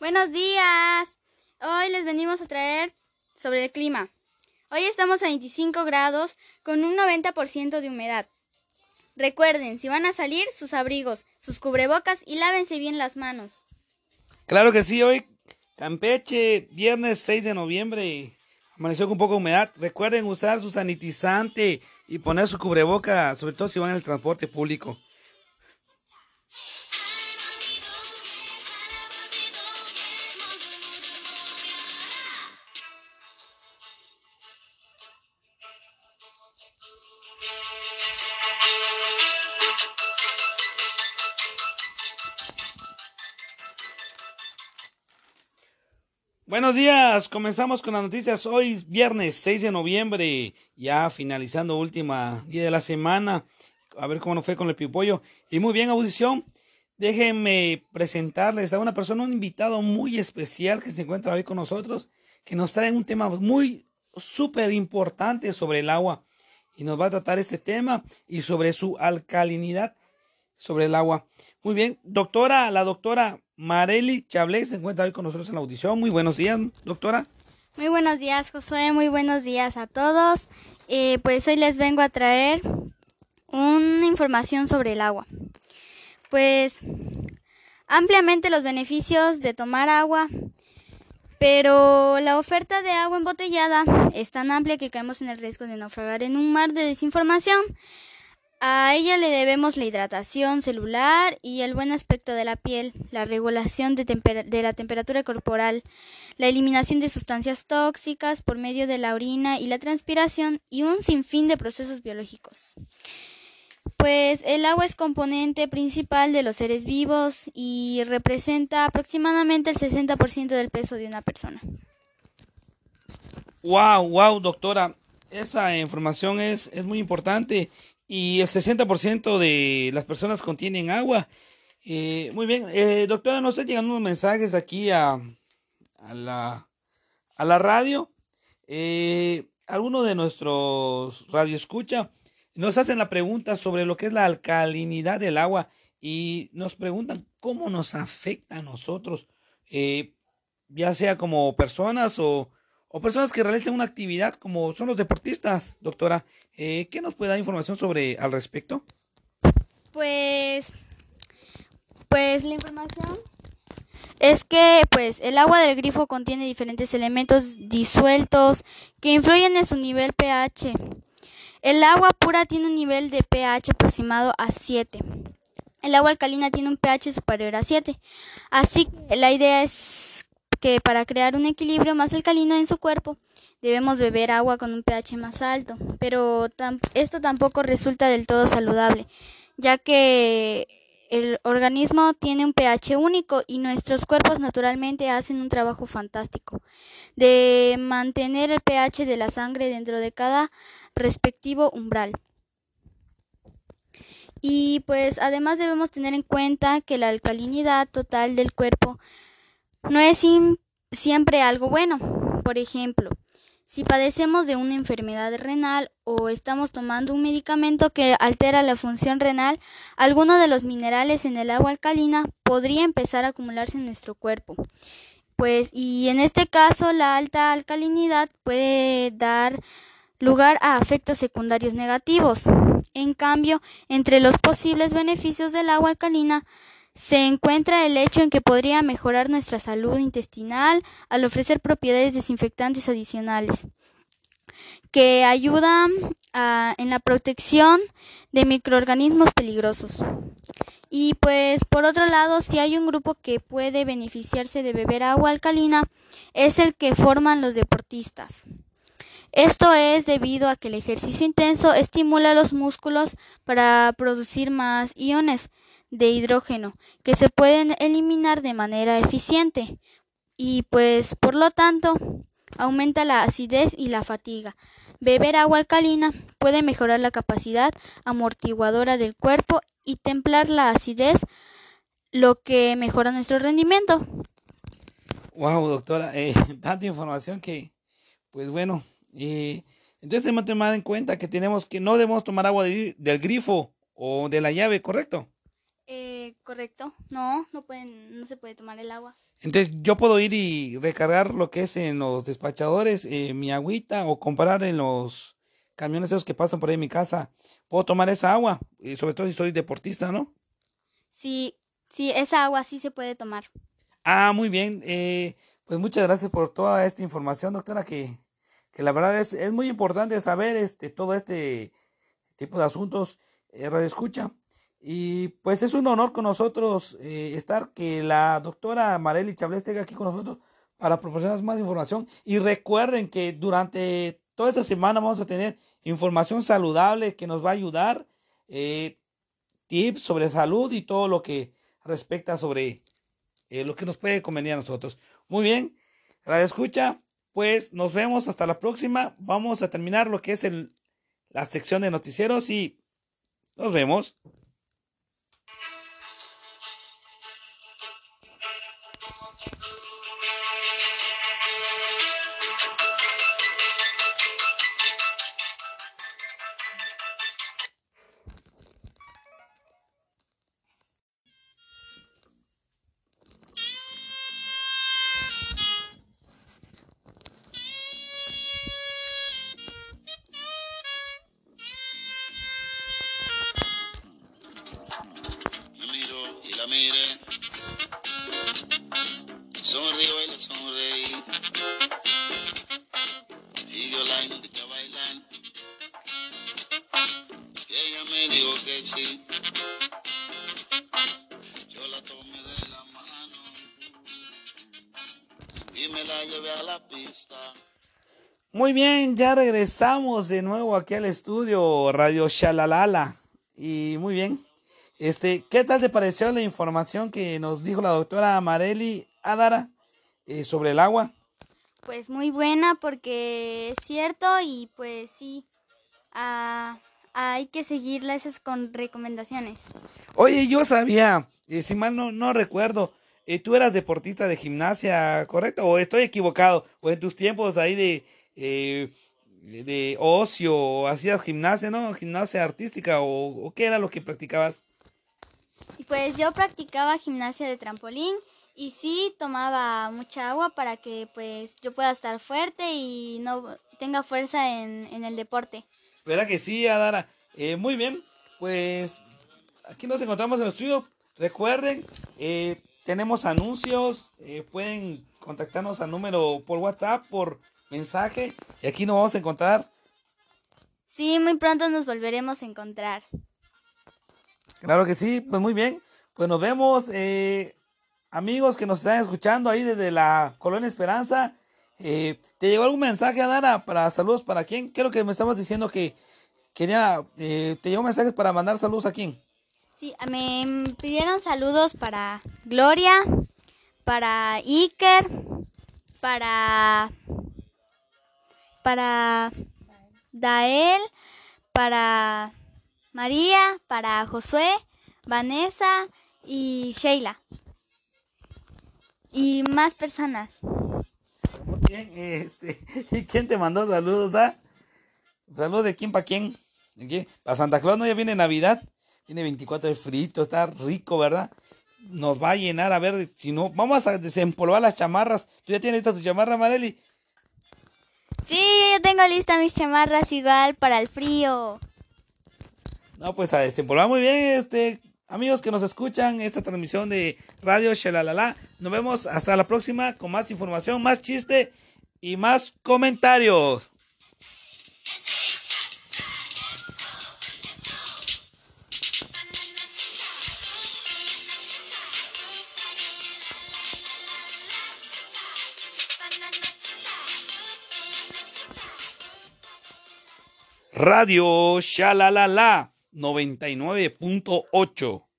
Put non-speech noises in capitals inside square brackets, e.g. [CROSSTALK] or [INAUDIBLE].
Buenos días. Hoy les venimos a traer sobre el clima. Hoy estamos a 25 grados con un 90% de humedad. Recuerden, si van a salir, sus abrigos, sus cubrebocas y lávense bien las manos. Claro que sí, hoy Campeche, viernes 6 de noviembre, amaneció con poca humedad. Recuerden usar su sanitizante y poner su cubreboca, sobre todo si van el transporte público. Buenos días, comenzamos con las noticias. Hoy viernes 6 de noviembre, ya finalizando última día de la semana. A ver cómo nos fue con el pipollo. Y muy bien, audición. Déjenme presentarles a una persona, un invitado muy especial que se encuentra hoy con nosotros, que nos trae un tema muy súper importante sobre el agua. Y nos va a tratar este tema y sobre su alcalinidad sobre el agua. Muy bien, doctora, la doctora Marely Chablé se encuentra hoy con nosotros en la audición. Muy buenos días, doctora. Muy buenos días, Josué. Muy buenos días a todos. Eh, pues hoy les vengo a traer una información sobre el agua. Pues ampliamente los beneficios de tomar agua, pero la oferta de agua embotellada es tan amplia que caemos en el riesgo de naufragar en un mar de desinformación. A ella le debemos la hidratación celular y el buen aspecto de la piel, la regulación de, la temperatura corporal, la eliminación de sustancias tóxicas por medio de la orina y la transpiración y un sinfín de procesos biológicos. Pues el agua es componente principal de los seres vivos y representa aproximadamente el 60% del peso de una persona. Wow, wow, doctora. Esa información es, es muy importante y el 60% de las personas contienen agua. Eh, muy bien, eh, doctora, nos están llegando unos mensajes aquí a, a, la, a la radio. Eh, algunos de nuestros escucha nos hacen la pregunta sobre lo que es la alcalinidad del agua y nos preguntan cómo nos afecta a nosotros, ya sea como personas o o personas que realizan una actividad como son los deportistas, doctora. Eh, ¿Qué nos puede dar información sobre al respecto? Pues, pues la información es que pues el agua del grifo contiene diferentes elementos disueltos que influyen en su nivel pH. El agua pura tiene un nivel de pH aproximado a 7. El agua alcalina tiene un pH superior a 7. Así que la idea es que para crear un equilibrio más alcalino en su cuerpo debemos beber agua con un pH más alto, pero esto tampoco resulta del todo saludable, ya que el organismo tiene un pH único y nuestros cuerpos naturalmente hacen un trabajo fantástico de mantener el pH de la sangre dentro de cada respectivo umbral. Y pues además debemos tener en cuenta que la alcalinidad total del cuerpo no es siempre algo bueno. Por ejemplo, si padecemos de una enfermedad renal o estamos tomando un medicamento que altera la función renal, alguno de los minerales en el agua alcalina podría empezar a acumularse en nuestro cuerpo. Pues, y en este caso, la alta alcalinidad puede dar lugar a efectos secundarios negativos. En cambio, entre los posibles beneficios del agua alcalina se encuentra el hecho en que podría mejorar nuestra salud intestinal al ofrecer propiedades desinfectantes adicionales que ayudan en la protección de microorganismos peligrosos. Y pues por otro lado, si hay un grupo que puede beneficiarse de beber agua alcalina, es el que forman los deportistas. Esto es debido a que el ejercicio intenso estimula los músculos para producir más iones, de hidrógeno que se pueden eliminar de manera eficiente y pues por lo tanto aumenta la acidez y la fatiga. Beber agua alcalina puede mejorar la capacidad amortiguadora del cuerpo y templar la acidez, lo que mejora nuestro rendimiento. Wow, doctora, eh, [LAUGHS] tanta información que, pues bueno, eh, entonces tenemos que tomar en cuenta que tenemos que no debemos tomar agua del grifo o de la llave, ¿correcto? Correcto. No, no pueden, no se puede tomar el agua. Entonces yo puedo ir y recargar lo que es en los despachadores eh, mi agüita o comprar en los camiones esos que pasan por ahí en mi casa. Puedo tomar esa agua, y sobre todo si soy deportista, ¿no? Sí, sí, esa agua sí se puede tomar. Ah, muy bien. Eh, pues muchas gracias por toda esta información, doctora, que, que la verdad es, es muy importante saber este, todo este tipo de asuntos. Eh, Radio Escucha. Y pues es un honor con nosotros eh, estar que la doctora Marely Chablé esté aquí con nosotros para proporcionar más información. Y recuerden que durante toda esta semana vamos a tener información saludable que nos va a ayudar, eh, tips sobre salud y todo lo que respecta sobre eh, lo que nos puede convenir a nosotros. Muy bien, Radio Escucha, pues nos vemos hasta la próxima. Vamos a terminar lo que es el, la sección de noticieros y nos vemos. Me la llevé a la pista. Muy bien, ya regresamos de nuevo aquí al estudio Radio Shalalala. Y muy bien. Este, ¿qué tal te pareció la información que nos dijo la doctora Marely Adara eh, sobre el agua? Pues muy buena porque es cierto y pues sí, ah, hay que seguirla esas con recomendaciones. Oye, yo sabía, eh, si mal no, no recuerdo, eh, tú eras deportista de gimnasia, ¿correcto? ¿O estoy equivocado? ¿O en tus tiempos ahí de, eh, de ocio hacías gimnasia, no? ¿Gimnasia artística o, o qué era lo que practicabas? Pues yo practicaba gimnasia de trampolín y sí tomaba mucha agua para que pues yo pueda estar fuerte y no tenga fuerza en, en el deporte. ¿Verdad que sí, Adara? Eh, muy bien, pues aquí nos encontramos en el estudio. Recuerden, eh, tenemos anuncios, eh, pueden contactarnos al número por WhatsApp, por mensaje, y aquí nos vamos a encontrar. Sí, muy pronto nos volveremos a encontrar. Claro que sí, pues muy bien. Pues nos vemos, eh, amigos que nos están escuchando ahí desde la Colonia Esperanza. Eh, ¿Te llegó algún mensaje, Adara, para saludos para quién? Creo que me estabas diciendo que quería, eh, ¿te llegó mensajes para mandar saludos a quién? Me pidieron saludos para Gloria, para Iker, para para Dael, para María, para Josué, Vanessa y Sheila. Y más personas. Muy bien, este, [LAUGHS] ¿y quién te mandó saludos, ah? ¿Saludos de quién para quién? Para Santa Claus no ya viene Navidad, viene 24 de frito, está rico, ¿verdad? Nos va a llenar, a ver, si no, vamos a desempolvar las chamarras. ¿Tú ya tienes lista tu chamarra, Marely? Sí, yo tengo lista mis chamarras igual para el frío. No, pues a desempolvar muy bien, este, amigos que nos escuchan esta transmisión de Radio Shalalala. Nos vemos hasta la próxima con más información, más chiste y más comentarios. Radio Shalalala 99.8.